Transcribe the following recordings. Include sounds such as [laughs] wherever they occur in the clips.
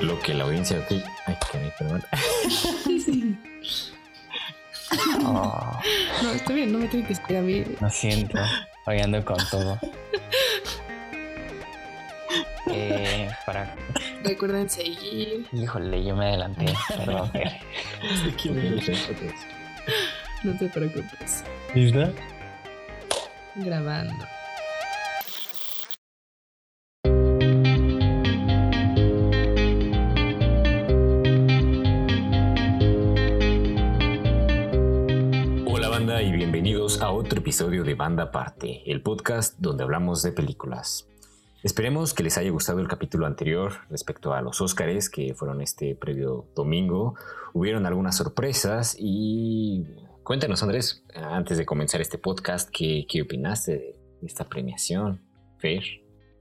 lo que la audiencia aquí. Ay, que me perdón. Oh, No, está bien, no me tiene que decir a mí. lo siento, hoy ando con todo. Eh, para. Recuerden seguir. Híjole, yo me adelanté. Perdón. [laughs] No te preocupes. ¿Lista? Grabando. Otro episodio de Banda Aparte, el podcast donde hablamos de películas. Esperemos que les haya gustado el capítulo anterior respecto a los Óscares que fueron este previo domingo. Hubieron algunas sorpresas y cuéntanos Andrés, antes de comenzar este podcast, ¿qué, qué opinaste de esta premiación? Fer.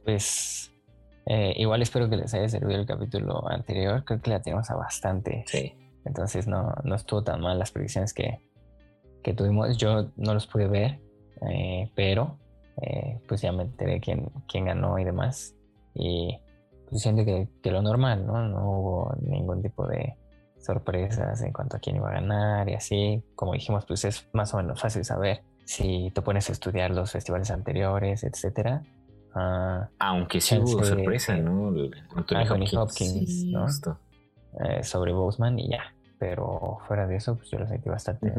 Pues. eh, igual espero que les haya servido el capítulo anterior. Creo que la tenemos a bastante. Sí. Entonces no, no estuvo tan mal las predicciones que, que tuvimos. Yo no los pude ver, eh, pero eh, pues ya me enteré quién, quién ganó y demás. Y pues siento que, que lo normal, ¿no? No hubo ningún tipo de sorpresas en cuanto a quién iba a ganar y así. Como dijimos, pues es más o menos fácil saber si te pones a estudiar los festivales anteriores, etcétera. Ah, Aunque sí hubo sorpresa. ¿no? Anthony Anthony Hopkins. Hopkins, Sí. ¿no? Eh, sobre Boseman y ya. Pero fuera de eso, pues yo lo sentí bastante.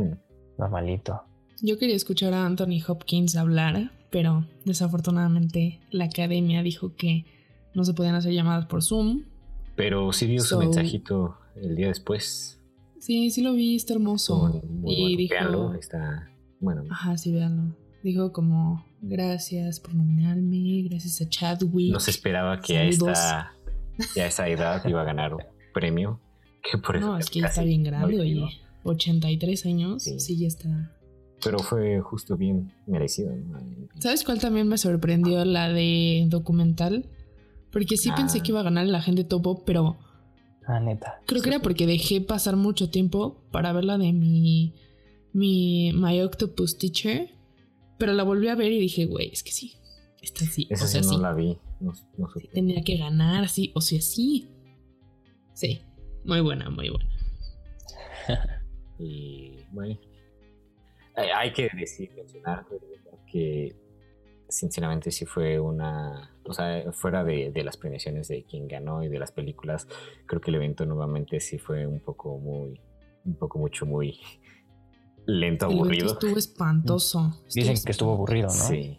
Normalito. Yo quería escuchar a Anthony Hopkins hablar, pero desafortunadamente la academia dijo que no se podían hacer llamadas por Zoom. Pero sí dio su mensajito el día después. Sí, sí lo vi, está hermoso. Muy, y bueno. dijo, Véanlo, está bueno. ajá, sí, véanlo. Dijo como, gracias por nominarme, gracias a Chadwick. No se esperaba que a esta, que a esa edad iba a ganar un premio. Que por eso No, es que ya casi está bien no grande, oye. Digo. 83 años, Sí. sí, ya está. Pero fue justo bien merecido. ¿no? ¿Sabes cuál también me sorprendió? La de documental. Porque sí Ah. pensé que iba a ganar la gente topo, pero Ah, neta. creo que era porque dejé pasar mucho tiempo para ver la de mi, mi My Octopus Teacher. Pero la volví a ver y dije, güey, es que sí. Esta sí. Esa o sea, sí no sí. la vi. No, no supe. sí tenía que ganar, sí. O sea, sí. Sí. Muy buena, muy buena. [laughs] Y bueno, hay, hay que decir, mencionar que sinceramente sí fue una, o sea, fuera de, de las premiaciones de quien ganó y de las películas, creo que el evento nuevamente sí fue un poco muy, un poco mucho muy [laughs] lento, aburrido. estuvo espantoso. Dicen que estuvo aburrido, ¿no? Sí.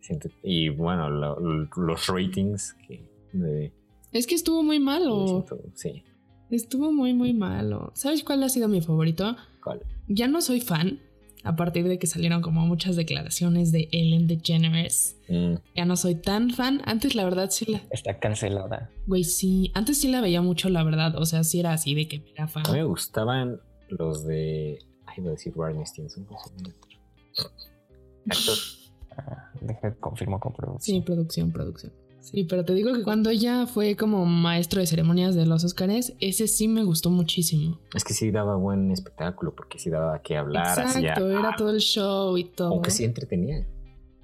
Siento- y bueno, lo- lo- los ratings que de- Es que estuvo muy malo. siento- sí. Estuvo muy, muy malo. ¿Sabes cuál ha sido mi favorito? ¿Cuál? Ya no soy fan, a partir de que salieron como muchas declaraciones de Ellen DeGeneres. Mm, Ya no soy tan fan. Antes, la verdad, sí la. Está cancelada. Güey, sí. Antes sí la veía mucho, la verdad. O sea, sí era así de que era fan. A mí me gustaban los de. Ay, iba a decir Barney Stinson. [laughs] Actor. Ah, deja confirmo con Sí, producción. producción, producción. Sí, pero te digo que cuando ella fue como maestro de ceremonias de los Oscars, ese sí me gustó muchísimo. Es que sí daba buen espectáculo, porque sí daba que hablar. hacía- Exacto, era todo el show y todo. Aunque sí entretenía.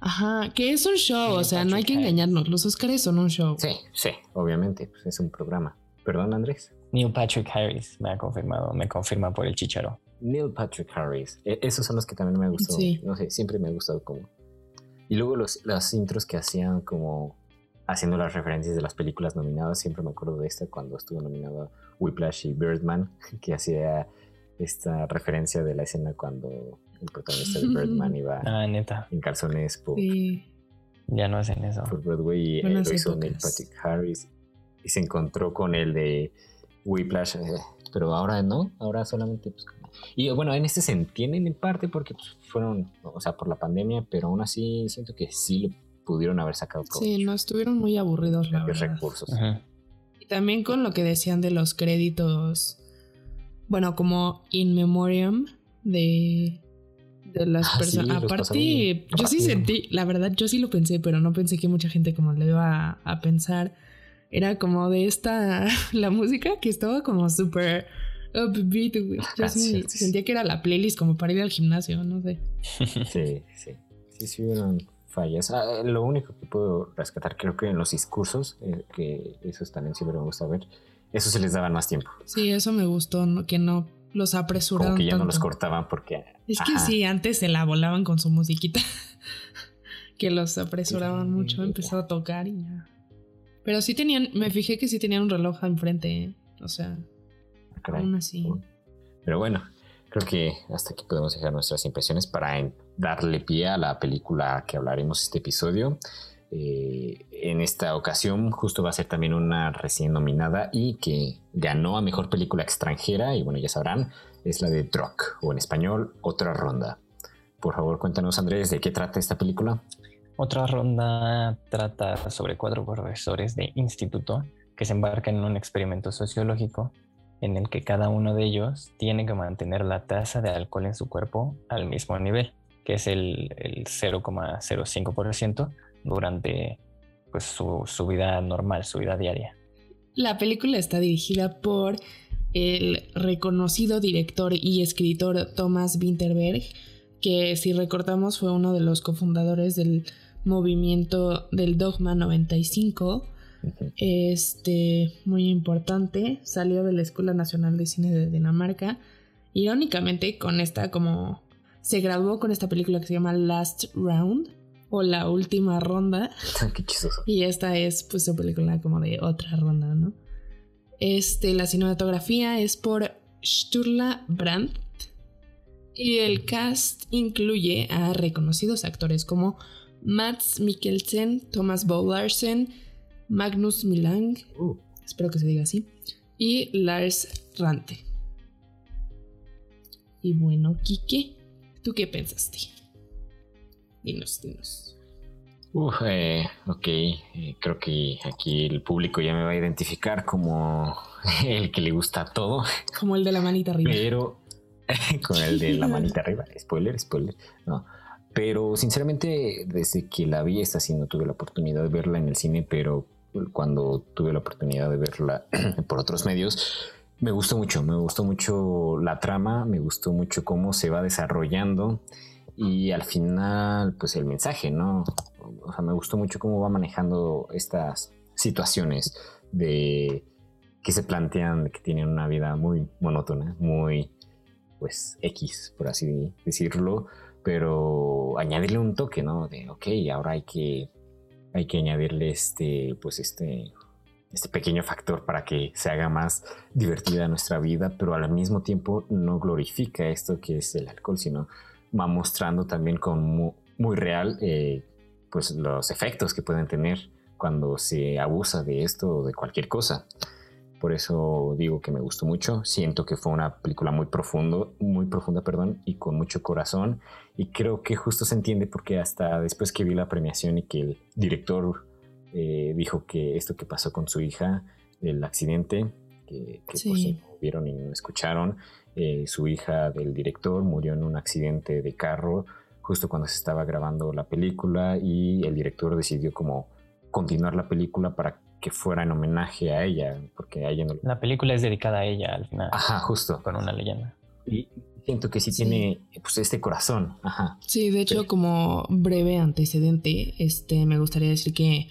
Ajá, que es un show, Sí, o sea, no hay que engañarnos. Los Oscars son un show. Sí, sí, obviamente. Pues es un programa. Perdón, Andrés. Neil Patrick Harris me ha confirmado, me confirma por el chicharo. Neil Patrick Harris. E- esos son los que también me gustó. Sí. No sé, siempre me ha gustado como. Y luego los, las intros que hacían como haciendo las referencias de las películas nominadas. Siempre me acuerdo de esta cuando estuvo nominado Whiplash y Birdman, [laughs] que hacía esta referencia de la escena cuando el protagonista de Birdman iba Ah, neta. en calzones por, Sí. Ya no hacen eso. por Broadway y eh, lo hizo. Neil Patrick Harris y se encontró con el de Whiplash, eh, pero ahora no, ahora solamente pues, y bueno, en este se entienden en parte porque pues, fueron, o sea, por la pandemia, pero aún así siento que sí lo pudieron haber sacado provecho. Sí, no estuvieron muy aburridos, la Los verdad. recursos. Y también con lo que decían de los créditos, bueno, como in memoriam de, de las Ah, personas. Aparte, yo sí sentí, la verdad, yo sí lo pensé, pero no pensé que mucha gente como lo iba a, a pensar. Era como de esta, [laughs] la música que estaba como súper upbeat, güey. Yo Ah, sí sí, sí. sentía que era la playlist como para ir al gimnasio, no sé. Sí, sí. Sí, sí hubieron fallas. Ah, lo único que puedo rescatar, creo que en los discursos, eh, que eso también siempre me gusta ver, eso se les daba más tiempo. Sí, eso me gustó, que no los apresuraban. Como que ya no los cortaban porque. Es que sí, antes se la volaban con su musiquita. [laughs] que los apresuraban mucho, empezó a tocar y ya. Pero sí tenían, me fijé que sí tenían un reloj enfrente, ¿eh? o sea, ah, aún así. Pero bueno, creo que hasta aquí podemos dejar nuestras impresiones para darle pie a la película que hablaremos este episodio. Eh, en esta ocasión justo va a ser también una recién nominada y que ganó a Mejor Película Extranjera y bueno, ya sabrán, es la de Druk o en español Otra Ronda. Por favor, cuéntanos Andrés, ¿de qué trata esta película? Otra ronda trata sobre cuatro profesores de instituto que se embarcan en un experimento sociológico en el que cada uno de ellos tiene que mantener la tasa de alcohol en su cuerpo al mismo nivel, que es el, el 0,05% durante pues, su, su vida normal, su vida diaria. La película está dirigida por el reconocido director y escritor Thomas Winterberg, que si recordamos fue uno de los cofundadores del movimiento del Dogma 95. Este, muy importante, salió de la Escuela Nacional de Cine de Dinamarca. Irónicamente, con esta como se graduó con esta película que se llama Last Round o La Última Ronda. Qué chistoso. Y esta es pues su película como de otra ronda, ¿no? Este, la cinematografía es por Sturla Brandt y el cast incluye a reconocidos actores como Mats Mikkelsen, Thomas Larsen, Magnus Milang, uh. espero que se diga así, y Lars Rante. Y bueno, Kike, ¿tú qué pensaste? Dinos, dinos. Uf, eh, ok, eh, creo que aquí el público ya me va a identificar como [laughs] el que le gusta todo. Como el de la manita arriba. Pero [laughs] con el de la manita arriba, spoiler, spoiler, no. Pero sinceramente, desde que la vi, esta sí no tuve la oportunidad de verla en el cine, pero cuando tuve la oportunidad de verla [clears throat] por otros medios, me gustó mucho, me gustó mucho la trama, me gustó mucho cómo se va desarrollando y al final, pues el mensaje, ¿no? O sea, me gustó mucho cómo va manejando estas situaciones de que se plantean que tienen una vida muy monótona, muy, pues, X, por así decirlo, pero añadirle un toque, ¿no? De, ok, ahora hay que, hay que añadirle este, pues este, este pequeño factor para que se haga más divertida nuestra vida, pero al mismo tiempo no glorifica esto que es el alcohol, sino va mostrando también como muy, real, eh, pues los efectos que pueden tener cuando se abusa de esto o de cualquier cosa. Por eso digo que me gustó mucho. Siento que fue una película muy profundo, muy profunda, perdón, y con mucho corazón. Y creo que justo se entiende porque hasta después que vi la premiación y que el director eh, dijo que esto que pasó con su hija, el accidente, que, que pues, vieron y no escucharon, eh, su hija del director murió en un accidente de carro justo cuando se estaba grabando la película y el director decidió como continuar la película para que fuera en homenaje a ella, porque a ella no... La película es dedicada a ella al final. Ajá, justo. Con una leyenda. Y siento que sí, tiene pues este corazón. Ajá. Sí, de hecho, como breve antecedente, este, me gustaría decir que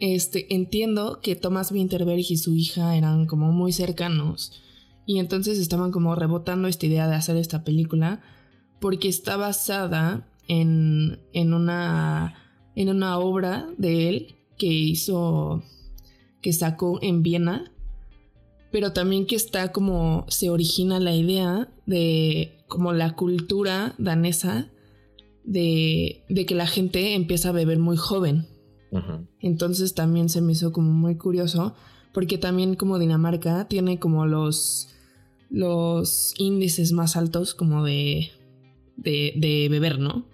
este, entiendo que Thomas Winterberg y su hija eran como muy cercanos y entonces estaban como rebotando esta idea de hacer esta película porque está basada en, en, una, en una obra de él que hizo que sacó en Viena, pero también que está como se origina la idea de como la cultura danesa de, de que la gente empieza a beber muy joven. Entonces también se me hizo como muy curioso porque también como Dinamarca tiene como los, los índices más altos como de, de, de beber, ¿no?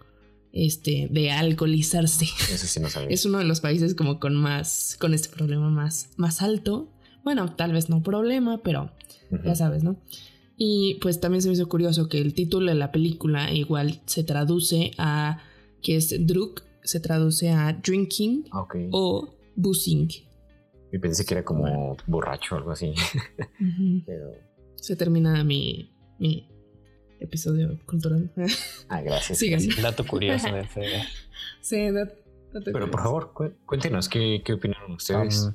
este, de alcoholizarse. Eso sí no sabía. [laughs] Es uno de los países como con más, con este problema más, más alto. Bueno, tal vez no problema, pero ya sabes, ¿no? Y pues también se me hizo curioso que el título de la película igual se traduce a, que es Druk, se traduce a drinking o boozing. Y pensé que era como borracho o algo así. [laughs] Pero... Se termina mi, mi episodio cultural. Ah, gracias. Sigan. Dato curioso de [laughs] sí, dat- dato Pero por favor, cu- cuéntenos qué, qué opinaron ustedes. Um,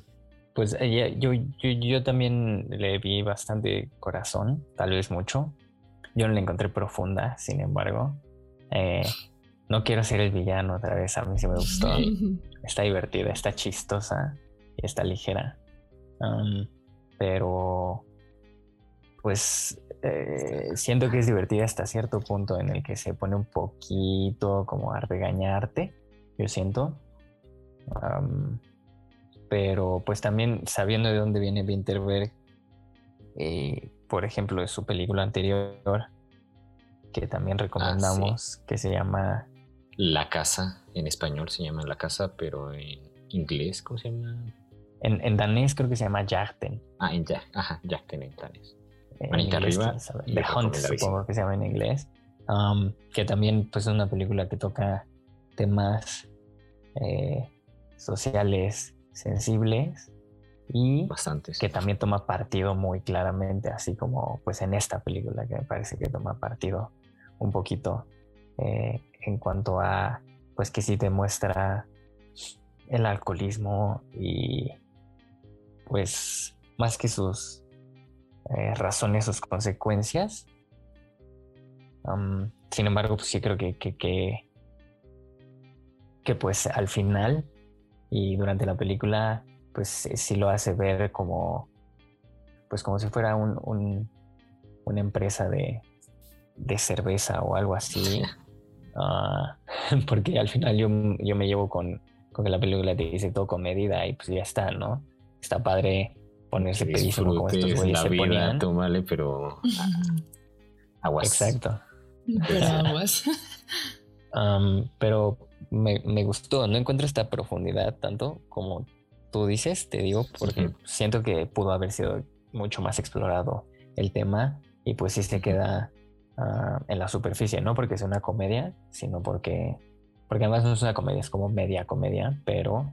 pues ella- yo, yo, yo también le vi bastante corazón, tal vez mucho. Yo no la encontré profunda, sin embargo. Eh, no quiero ser el villano otra vez, a mí sí me gustó. [laughs] Está divertida, está chistosa y está ligera. Um, pero, pues, eh, siento que es divertida hasta cierto punto en el que se pone un poquito como a regañarte, yo siento. Um, pero pues también sabiendo de dónde viene Winterberg, eh, por ejemplo, de su película anterior, que también recomendamos, que se llama La casa, en español se llama La casa, pero en inglés, ¿cómo se llama? En, en danés creo que se llama Jagten. Ah, en Jack, ajá, Jack en. En Manita inglés, arriba The Hunt, supongo que se llama en inglés. Um, que también pues, es una película que toca temas eh, sociales sensibles y Bastantes. que también toma partido muy claramente, así como pues en esta película que me parece que toma partido un poquito eh, en cuanto a pues que sí te muestra el alcoholismo y pues más que sus eh, razones, sus consecuencias. Sin embargo, pues sí creo que, que, que, que, pues al final y durante la película pues eh, sí lo hace ver como pues como si fuera un, un- una empresa de, de cerveza o algo así. [laughs] Ah, [laughs] porque al final yo, yo me llevo con, con que la película te dice todo con medida y pues ya está, ¿no? Está padre ponerse pedísimo como estos güeyes la se vida, ponían. tómale, pero [laughs] aguas. Exacto. Pero aguas. [laughs] Am, pero me, me gustó, no encuentro esta profundidad tanto como tú dices, te digo, porque Ujú. siento que pudo haber sido mucho más explorado el tema y pues sí se queda ah, en la superficie, no porque es una comedia, sino porque, porque además no es una comedia, es como media comedia, pero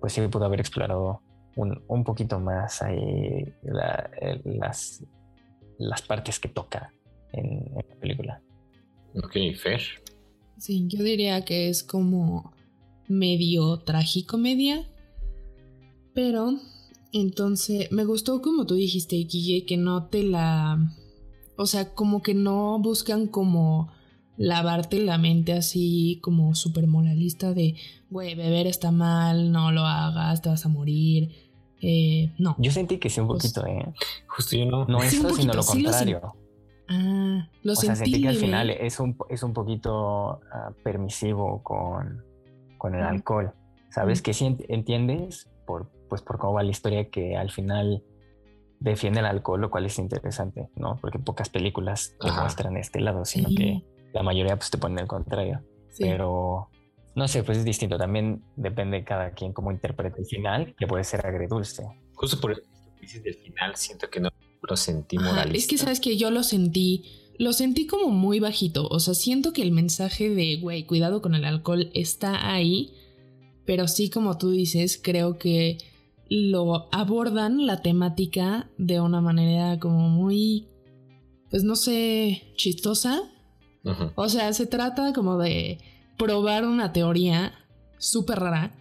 pues sí pudo haber explorado un, un poquito más ahí la- las, las partes que toca en, en la película. Ok, Fer. Sí, yo diría que es como medio tragicomedia. Pero entonces me gustó como tú dijiste, Guille, que no te la... O sea, como que no buscan como lavarte la mente así como súper moralista de, güey, beber está mal, no lo hagas, te vas a morir. Eh, no. Yo sentí que sí un Pues- poquito, ¿eh? Justo yo no. No Sí, un esto, sino lo sí lo contrario. Ah, lo o sea, sentí sentí que al final es un, es un poquito ah, permisivo con, con el alcohol. ¿Sabes? Ujú. Que sí ent- entiendes, por, pues por cómo va la historia, que al final defiende el alcohol, lo cual es interesante, ¿no? Porque pocas películas te muestran este lado, sino Sí, que la mayoría pues te ponen el contrario. sí. Pero no sé, pues es distinto. También depende de cada quien cómo interprete el final, que puede ser agridulce. Justo por eso que dices del final, siento que no lo sentí Ajá, moralista. es que sabes que yo lo sentí, lo sentí como muy bajito. O sea, siento que el mensaje de, güey, cuidado con el alcohol está ahí. Pero sí, como tú dices, creo que lo abordan la temática de una manera como muy, pues no sé, chistosa. O sea, se trata como de probar una teoría súper rara.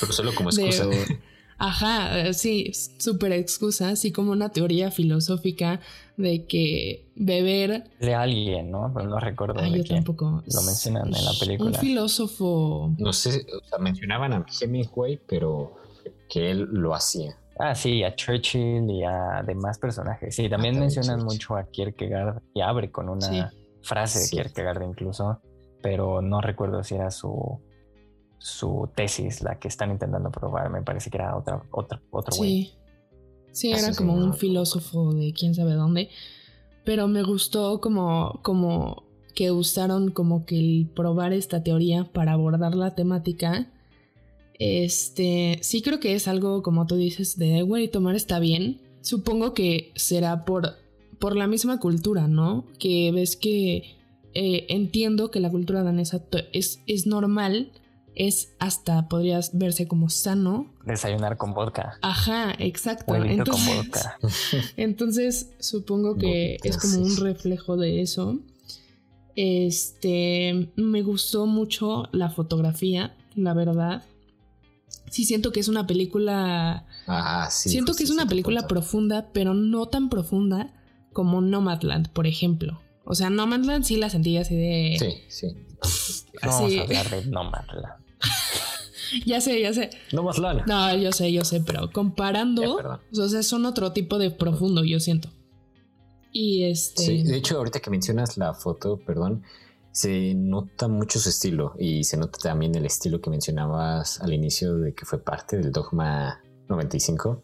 Pero solo como [laughs] De- excusa. Ajá, eh, sí, súper excusa, así como una teoría filosófica de que beber. De alguien, ¿no? Pero no recuerdo Ay, de yo quién. tampoco. Lo mencionan en la película. Un filósofo. No sé, o sea, mencionaban a Hemingway, pero que él lo hacía. Ah, sí, a Churchill y a demás personajes. Sí, también también mencionan Churchill. mucho a Kierkegaard y abre con una Sí. frase de Sí. Kierkegaard incluso, pero no recuerdo si era su, su tesis la que están intentando probar. Me parece que era otra, otra, otro güey. Sí. Sí, Eso era como un filósofo de quién sabe dónde. Pero me gustó como, como que usaron como que el probar esta teoría para abordar la temática. Este, sí creo que es algo como tú dices de, güey, tomar está bien. Supongo que será por, por la misma cultura, ¿no? Que ves que eh, entiendo que la cultura danesa es, es normal es hasta, podrías verse como sano. Desayunar con vodka. Ajá, exacto. Huevito con Entonces, vodka. [laughs] entonces supongo que es como un reflejo de eso. Este, me gustó mucho la fotografía, la verdad. Sí siento que es una película Ah, sí. Siento que es una película punto. profunda, pero no tan profunda como Nomadland, por ejemplo. O sea, Nomadland sí la sentí así de. Sí, sí. [laughs] Vamos Así- a hablar de Nomadland. [laughs] Ya sé, ya sé. No más lana. No, yo sé, yo sé, pero comparando, perdón. o sea, son otro tipo de profundo, yo siento. Y este. Sí, de hecho, ahorita que mencionas la foto, perdón, se nota mucho su estilo y se nota también el estilo que mencionabas al inicio de que fue parte del Dogma 95.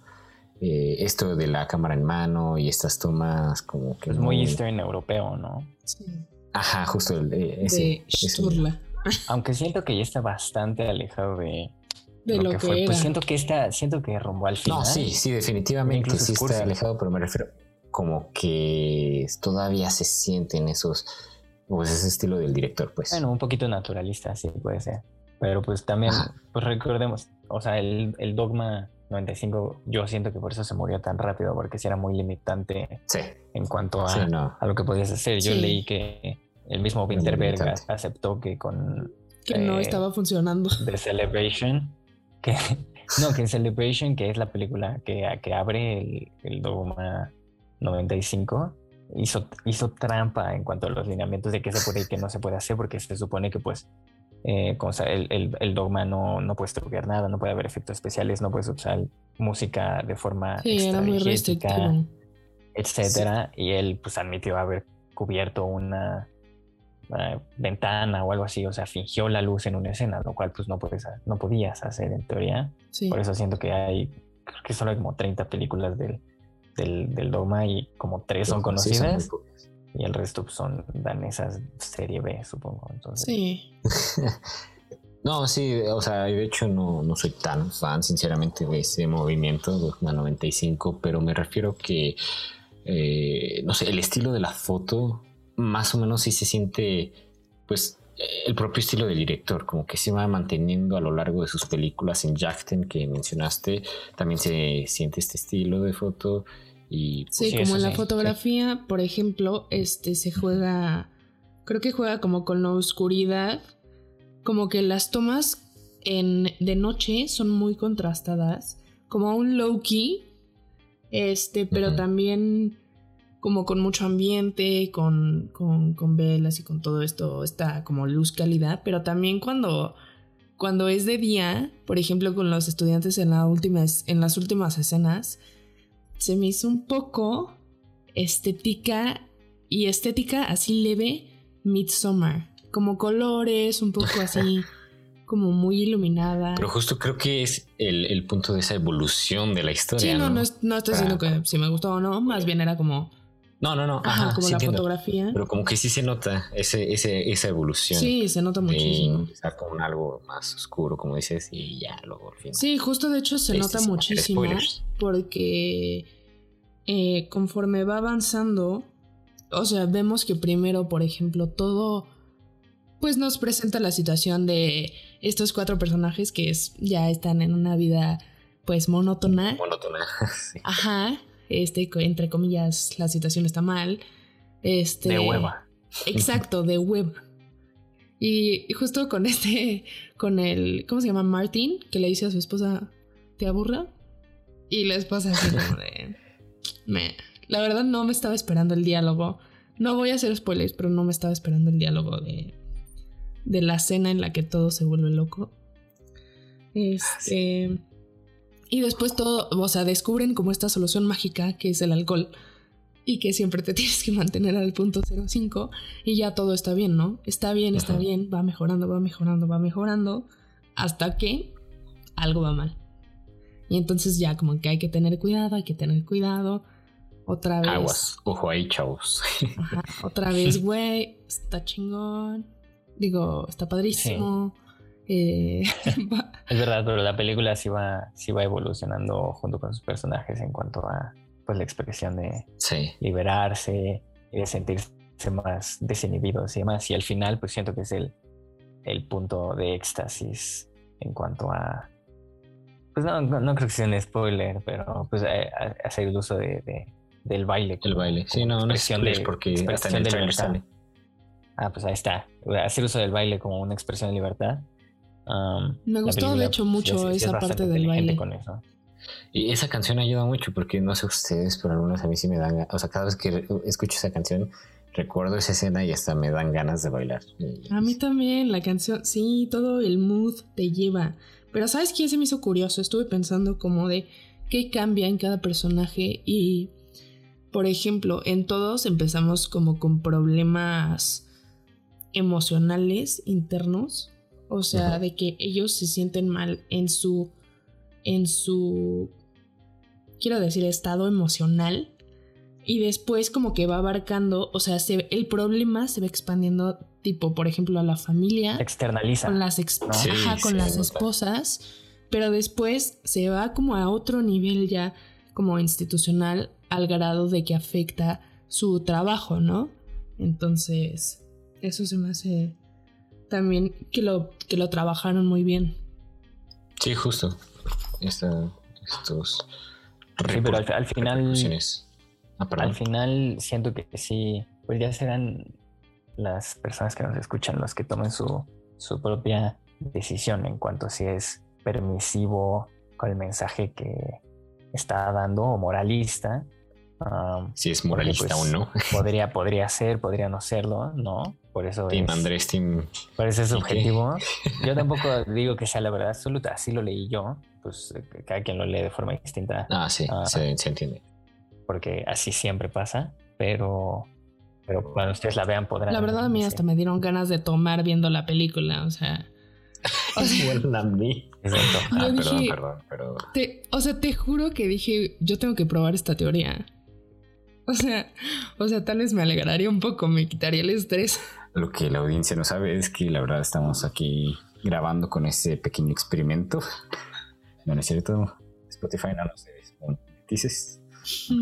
Eh, esto de la cámara en mano y estas tomas como que Es muy eastern europeo, ¿no? sí, Ajá, justo el, eh, ese, de ese-. [laughs] Aunque siento que ya está bastante alejado de, De lo, que, fue. era. Pues siento que está, siento que rumbo al final. No, sí, sí, definitivamente Incluso sí está alejado, pero me refiero como que todavía se sienten esos, pues ese estilo del director, pues. Bueno, un poquito naturalista, sí puede ser. Pero pues también, pues recordemos, o sea, el, el Dogma 95, yo siento que por eso se murió tan rápido, porque sí era muy limitante sí, en cuanto a, sí, no. a lo que podías hacer. Yo Sí. leí que el mismo Winterberg aceptó que con que no eh, estaba funcionando. The Celebration, que [laughs] no, que en Celebration, que es la película que, que abre el, el Dogma 95, hizo, hizo trampa en cuanto a los lineamientos de qué se puede y qué no se puede hacer, porque se supone que pues eh, como sea, el, el- el dogma no, no puedes truquear nada, no puede haber efectos especiales, no puedes usar música de forma Sí, etcétera, y él pues admitió haber cubierto una, una ventana o algo así, o sea, fingió la luz en una escena, lo cual pues no puedes, no podías hacer en teoría. Sí. Por eso siento que hay, creo que solo hay como 30 películas del, del, del dogma y como tres son Sí, son muy conocidas y el resto pues, son danesas serie B, supongo. Entonces, Sí. [laughs] No, sí, o sea, de hecho no, no soy tan fan, sinceramente, de ese movimiento, Dogma 95, pero me refiero que, eh, no sé, el estilo de la foto, más o menos sí se siente, pues, el propio estilo del director, como que se va manteniendo a lo largo de sus películas en Jackten que mencionaste, también se siente este estilo de foto y... pues, Sí, sí, como en la sí, fotografía, por ejemplo, este se juega, creo que juega como con la oscuridad, como que las tomas en, de noche son muy contrastadas, como un low key, este, pero también como con mucho ambiente, con, con, con velas y con todo esto, está como luz calidad, pero también cuando, cuando es de día, por ejemplo, con los estudiantes en, la última, en las últimas escenas, se me hizo un poco estética y estética así leve Midsommar, como colores, un poco así [laughs] como muy iluminada. Pero justo creo que es el, el punto de esa evolución de la historia. sí, no, no, no, no estoy diciendo que si me gustó o no, más bien era como, no, no, no, ajá, ajá, como sí la entiendo. fotografía. Pero como que sí se nota ese, ese, esa evolución. Sí, se nota muchísimo. empezar con algo más oscuro, como dices, y ya luego al final. Sí, justo de hecho se Este, nota muchísimo porque eh, conforme va avanzando, o sea, vemos que primero, por ejemplo, todo, pues nos presenta la situación de estos cuatro personajes que es, ya están en una vida, pues monótona. Monótona. [laughs] sí. Ajá, este, entre comillas, la situación está mal. Este, de hueva. Exacto, de web. Y justo con este, con el, ¿cómo se llama? Martin, que le dice a su esposa, ¿te aburra? Y la esposa así como de, [laughs] me, la verdad no me estaba esperando el diálogo. No voy a hacer spoilers, pero no me estaba esperando el diálogo de, de la escena en la que todo se vuelve loco. Este... Y después todo, o sea, descubren como esta solución mágica que es el alcohol y que siempre te [laughs] tienes que mantener al punto 05 y ya todo está bien, ¿no? Está bien, está Ajá. bien, va mejorando, va mejorando, va mejorando hasta que algo va mal. Y entonces ya como que hay que tener cuidado, hay que tener cuidado. Otra vez. Aguas. Ojo ahí, chavos. Ajá, [laughs] otra vez, güey, está chingón. Digo, está padrísimo. Eh, [laughs] [laughs] Es verdad, pero la película sí va, sí va evolucionando junto con sus personajes en cuanto a pues la expresión de Sí. liberarse y de sentirse más desinhibidos y demás. Y al final, pues siento que es el, el punto de éxtasis en cuanto a... Pues no, no, creo que sea un spoiler, pero pues eh, hacer el uso de, del baile. El baile, sí, no, no es de, porque está en el trailer Ah, pues ahí está. Hacer uso del baile como una expresión de libertad. Me gustó, de hecho, pues, mucho esa parte del baile. Con eso. Y esa canción ayuda mucho porque no sé ustedes, pero algunas a mí sí me dan. O sea, cada vez que escucho esa canción, recuerdo esa escena y hasta me dan ganas de bailar. A mí también, la canción, sí, todo el mood te lleva. Pero ¿sabes quién se me hizo curioso? Estuve pensando como de qué cambia en cada personaje y, por ejemplo, en todos empezamos como con problemas emocionales internos. O sea, de que ellos se sienten mal en su, en su, quiero decir, estado emocional y después como que va abarcando, o sea, el problema se va expandiendo tipo, por ejemplo, a la familia. Externaliza. Con las, con las esposas, pero después se va como a otro nivel ya como institucional al grado de que afecta su trabajo, ¿no? Entonces, eso se me hace también que lo, que lo trabajaron muy bien. Sí, justo. estos... Sí, pero al final Ah, Al final siento que sí, pues ya serán las personas que nos escuchan los que tomen su, su propia decisión en cuanto a si es permisivo con el mensaje que está dando o moralista. Si es moralista pues, o no. [laughs] podría, podría ser, podría no serlo, ¿no? Por eso Team Andrés, Team... Por eso es subjetivo. [laughs] Yo tampoco digo que sea la verdad absoluta, así lo leí yo, pues cada quien lo lee de forma distinta. Ah, sí, ah, se entiende porque así siempre pasa, pero, pero cuando ustedes la vean podrán... La verdad a mí hasta me dieron ganas de tomar viendo la película, o sea... [laughs] O sea, mí. Ah, perdón, perdón, pero... o sea, te juro que dije, yo tengo que probar esta teoría. [laughs] O sea, o sea, tal vez me alegraría un poco, me quitaría el estrés. Lo que la audiencia no sabe es que la verdad estamos aquí grabando con ese pequeño experimento. No, es cierto. Spotify no nos dices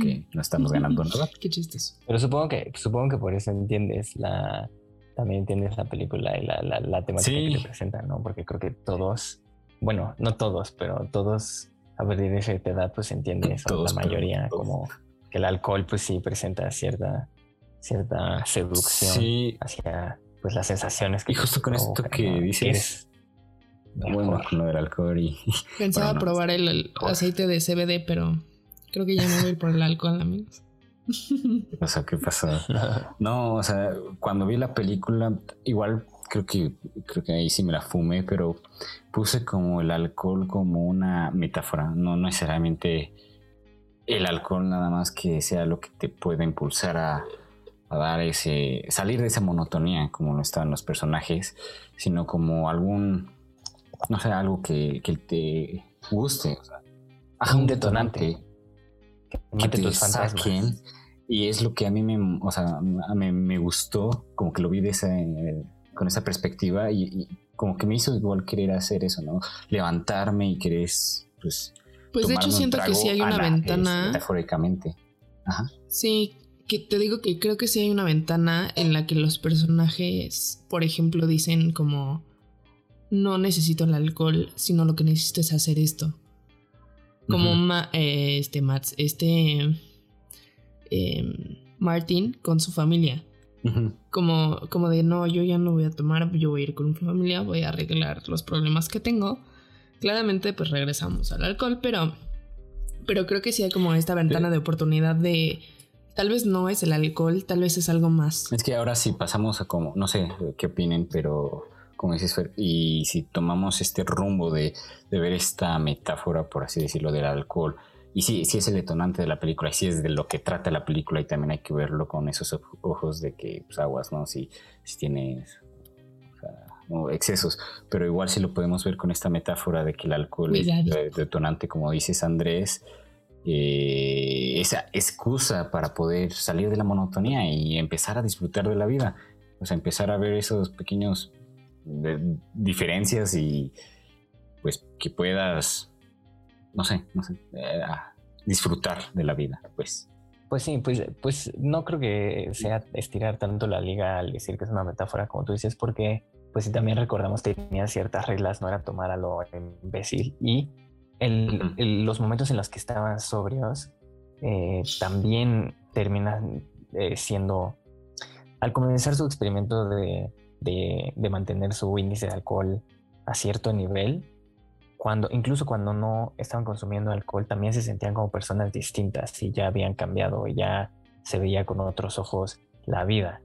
que no estamos ganando [laughs] nada. Qué chistes. Pero supongo que, supongo que por eso entiendes la. También entiendes la película y la, la, temática que te presenta, ¿no? Porque creo que todos, bueno, no todos, pero todos a partir de esa edad, pues entiendes, la mayoría, como que el alcohol, pues sí presenta cierta, cierta seducción hacia pues las sensaciones que. Y justo con esto que dices. Bueno, con lo del alcohol y. [laughs] Pensaba probar el aceite de CBD, pero Creo que ya me voy por el alcohol, amigos. O sea, ¿qué pasó? [laughs] No, o sea, cuando vi la película, igual creo que creo que ahí sí me la fumé, pero puse como el alcohol como una metáfora, no necesariamente el alcohol nada más que sea lo que te pueda impulsar a, dar ese salir de esa monotonía como no estaban los personajes, sino como algún no sé, algo que, te guste, o sea, un detonante que te saquen. Y es lo que a mí me, o sea, me, gustó, como que lo vi de esa, con esa perspectiva y, como que me hizo igual querer hacer eso, ¿no? Levantarme y querer, pues... Pues de hecho siento que sí hay una ventana... metafóricamente. Ajá. Sí, que te digo que creo que sí hay una ventana en la que los personajes, por ejemplo, dicen como no necesito el alcohol, sino lo que necesito es hacer esto. Como eh, este Mats, este em, Martin con su familia. como, como de no, yo ya no voy a tomar, yo voy a ir con mi familia, voy a arreglar los problemas que tengo. Claramente, pues regresamos al alcohol, pero, pero creo que sí hay como esta ventana de oportunidad de tal vez no es el alcohol, tal vez es algo más. Es que ahora sí pasamos a como, no sé qué opinen, pero como dices, y si tomamos este rumbo de, ver esta metáfora, por así decirlo, del alcohol, y si, si es el detonante de la película, y si es de lo que trata la película, y también hay que verlo con esos ojos de que, pues, aguas, ¿no? Si, si tienes excesos, pero igual si lo podemos ver con esta metáfora de que el alcohol es detonante, como dices Andrés, eh, esa excusa para poder salir de la monotonía y empezar a disfrutar de la vida, o sea, empezar a ver esos pequeños de diferencias y pues que puedas, no sé, no sé, eh, disfrutar de la vida, pues. Pues sí, pues, pues no creo que sea estirar tanto la liga al decir que es una metáfora, como tú dices, porque pues también recordamos que tenía ciertas reglas, no era tomar a lo imbécil. Y el, los momentos en los que estaban sobrios eh, también terminan eh, siendo, al comenzar su experimento de, de, mantener su índice de alcohol a cierto nivel, cuando, incluso cuando no estaban consumiendo alcohol, también se sentían como personas distintas y ya habían cambiado y ya se veía con otros ojos la vida.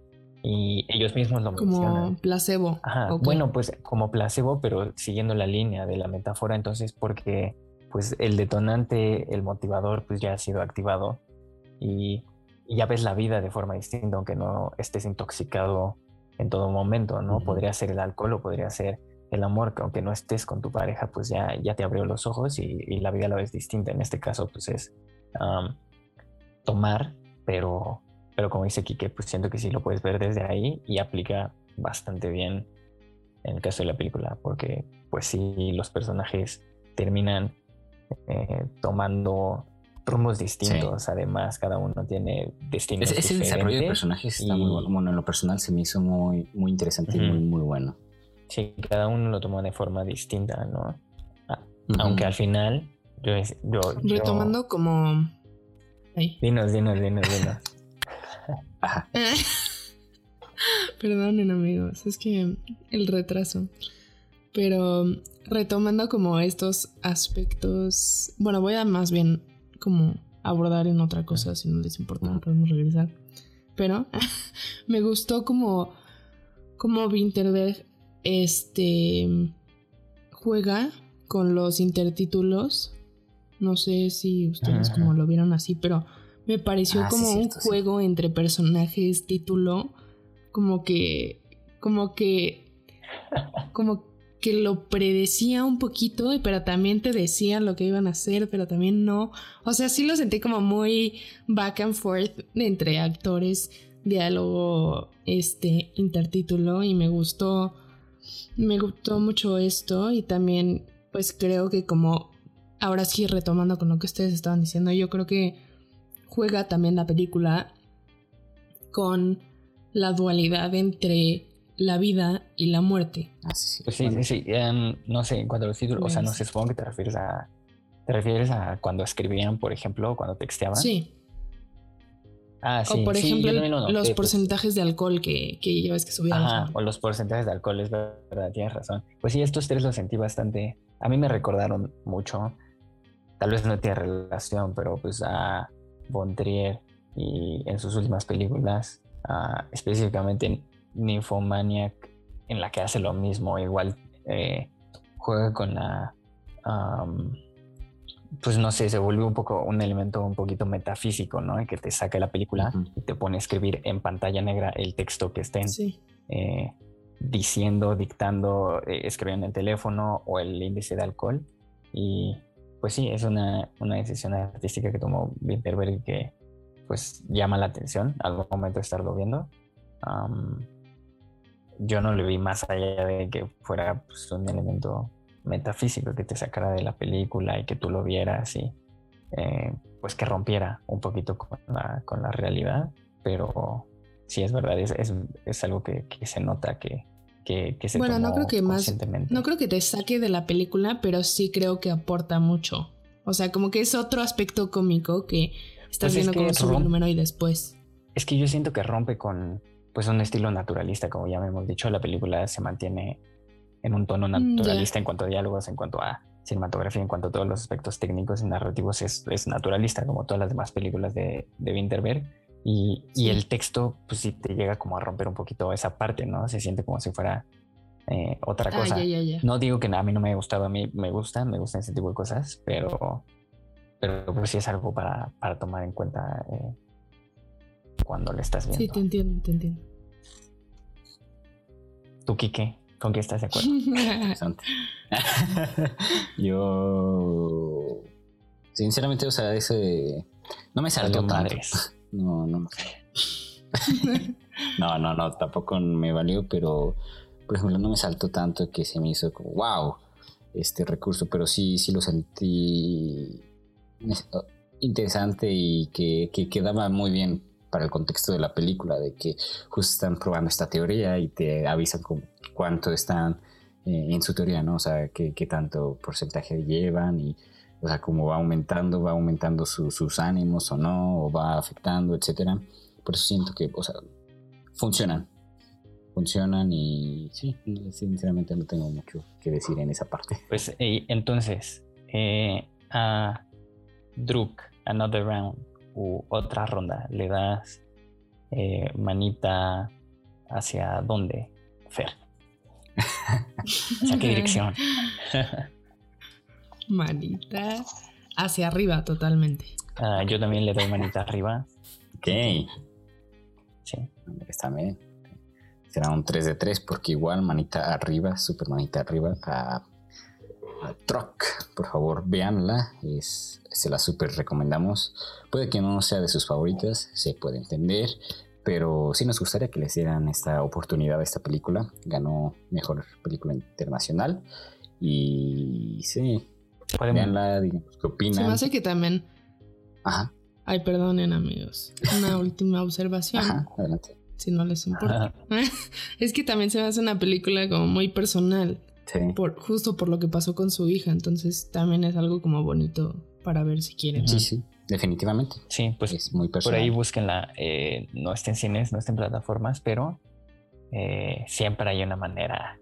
Y ellos mismos lo como placebo. Bueno, pues como placebo, pero siguiendo la línea de la metáfora, entonces porque pues el detonante, el motivador, pues ya ha sido activado y, ya ves la vida de forma distinta, aunque no estés intoxicado en todo momento, ¿no? Podría ser el alcohol o podría ser el amor, que aunque no estés con tu pareja, pues ya, ya te abrió los ojos y, la vida la ves distinta. En este caso, pues es tomar, pero pero como dice Kike, pues siento que sí lo puedes ver desde ahí y aplica bastante bien en el caso de la película, porque pues sí, los personajes terminan eh, tomando rumos distintos. Además, cada uno tiene destinos. ese desarrollo de personajes está muy bueno. Bueno, en lo personal se me hizo muy, muy interesante y muy, muy bueno. Sí, cada uno lo tomó de forma distinta, ¿no? Ah, aunque al final, yo, yo, Retomando como. Dinos, dinos, dinos, dinos. [laughs] Perdonen amigos, es que el retraso. Pero retomando como estos aspectos, bueno, voy a más bien como abordar en otra cosa, si no les importa, podemos regresar. Pero [laughs] me gustó como, como Winterberg este, juega con los intertítulos. No sé si ustedes como lo vieron así, pero me pareció ah, como un juego entre personajes, título, como que, como que, como que lo predecía un poquito, pero también te decían lo que iban a hacer, pero también no. O sea, sí lo sentí como muy back and forth entre actores, diálogo, este, intertítulo, y me gustó, me gustó mucho esto, y también, pues creo que como, ahora sí retomando con lo que ustedes estaban diciendo, yo creo que juega también la película con la dualidad entre la vida y la muerte. Ah, sí, sí. Pues sí, em, no sé, en cuanto a los títulos, o sea, no sé, supongo que te refieres a. ¿Te refieres a cuando escribían, por ejemplo, cuando texteaban? Sí. Ah, sí. O por ejemplo, los pues. porcentajes de alcohol que, que ya ves que subían. Ajá, o los porcentajes de alcohol, es verdad, tienes razón. Pues sí, estos tres los sentí bastante. A mí me recordaron mucho. Tal vez no tiene relación, pero pues a Trier y en sus últimas películas, uh, específicamente en Nymphomaniac, en la que hace lo mismo, igual eh, juega con la... pues no sé, se vuelve un poco un elemento un poquito metafísico, ¿no? Que te saca la película y te pone a escribir en pantalla negra el texto que estén eh, diciendo, dictando, eh, escribiendo en el teléfono o el índice de alcohol. Y pues sí, es una, decisión artística que tomó Winterberg que pues llama la atención al momento de estarlo viendo. yo no le vi más allá de que fuera pues, un elemento metafísico que te sacara de la película y que tú lo vieras y eh, pues que rompiera un poquito con la, con la realidad, pero sí es verdad, es, es, algo que, se nota que, bueno, no creo que más no creo que te saque de la película pero sí creo que aporta mucho. O sea como que es otro aspecto cómico que estás pues viendo como sube el número y después. Es que yo siento que rompe con pues un estilo naturalista como ya hemos dicho la película se mantiene en un tono mm, naturalista en cuanto a diálogos en cuanto a cinematografía en cuanto a todos los aspectos técnicos y narrativos es, es naturalista como todas las demás películas de, de Winterberg y, el texto, pues sí te llega como a romper un poquito esa parte, ¿no? Se siente como si fuera eh, otra ah, cosa. No digo que a mí no me ha gustado, a mí me gusta, me gustan ese tipo de cosas, pero, pero pues sí es algo para, para tomar en cuenta eh, cuando le estás viendo. Sí, te entiendo, te entiendo. ¿Tú, Kike? ¿Con qué estás de acuerdo? [laughs] Yo, sinceramente, o sea, ese... No me salió madres. No, no. [laughs] no, no, no, tampoco me valió, pero por ejemplo no me saltó tanto que se me hizo como, wow, este recurso, pero sí, sí lo sentí interesante y que, quedaba muy bien para el contexto de la película, de que justo están probando esta teoría y te avisan con cuánto están eh, en su teoría, ¿no? O sea, qué, tanto porcentaje llevan y, o sea, cómo va aumentando, va aumentando sus ánimos o no, o va afectando, etcétera. Por eso siento que, o sea, funcionan. Funcionan y sí, sinceramente no tengo mucho que decir en esa parte. Pues entonces, eh, a Druk, Another Round, u otra ronda, le das eh, manita hacia dónde, Fer. [laughs] ¿Hacia qué dirección? [laughs] manita hacia arriba, totalmente. Ah, yo también le doy manita arriba. Ok. Sí. Está bien. Será un 3 de 3 porque igual manita arriba, super manita arriba a, a Truck. Por favor, véanla. Es, se la super recomendamos. Puede que no sea de sus favoritas, se puede entender. Pero sí nos gustaría que les dieran esta oportunidad a esta película. Ganó mejor película internacional. Y sí, veanla, digamos, ¿qué opinan? Se me hace que también. Ajá. Ay, perdonen, amigos. Una [laughs] última observación. Ajá, adelante. Si no les importa. [laughs] es que también se me hace una película como muy personal. Sí. Por, justo por lo que pasó con su hija. Entonces también es algo como bonito para ver si quieren. Sí, sí. Definitivamente. Sí, pues es muy por ahí búsquenla. Eh, no está en cines, no está en plataformas, pero eh, siempre hay una manera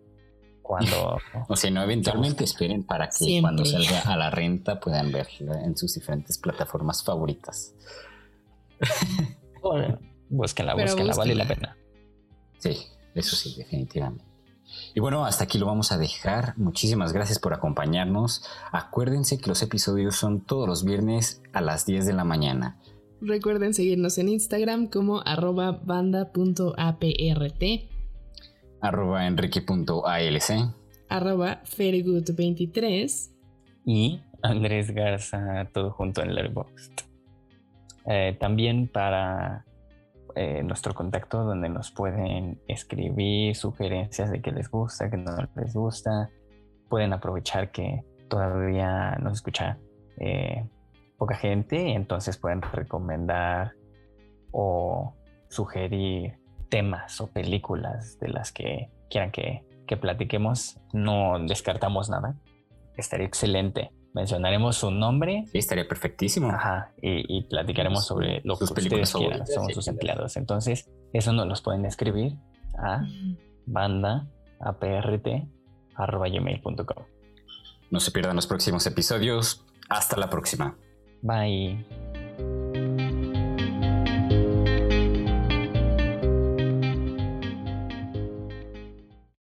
cuando... [laughs] o sea, no, eventualmente esperen para que cuando salga a la renta puedan verla en sus diferentes plataformas favoritas. [laughs] búsquenla, búsquenla, vale la pena. Sí, eso sí, definitivamente. Y bueno, hasta aquí lo vamos a dejar. Muchísimas gracias por acompañarnos. Acuérdense que los episodios son todos los viernes a las 10 de la mañana. Recuerden seguirnos en Instagram como arroba banda.aprt, arroba enrique.alc, arroba 23 y Andrés Garza, todo junto en Letterboxd. Eh, también para eh, nuestro contacto donde nos pueden escribir sugerencias de qué les gusta, qué no les gusta. Pueden aprovechar que todavía nos escucha eh, poca gente, entonces pueden recomendar o sugerir temas o películas de las que quieran que, que platiquemos. No descartamos nada. Estaría excelente mencionaremos su nombre. Sí, estaría perfectísimo. Ajá, y, platicaremos sobre lo que ustedes quieran, somos sus empleados. Entonces, eso nos los pueden escribir a banda gmail.com No se pierdan los próximos episodios. Hasta la próxima. Bye.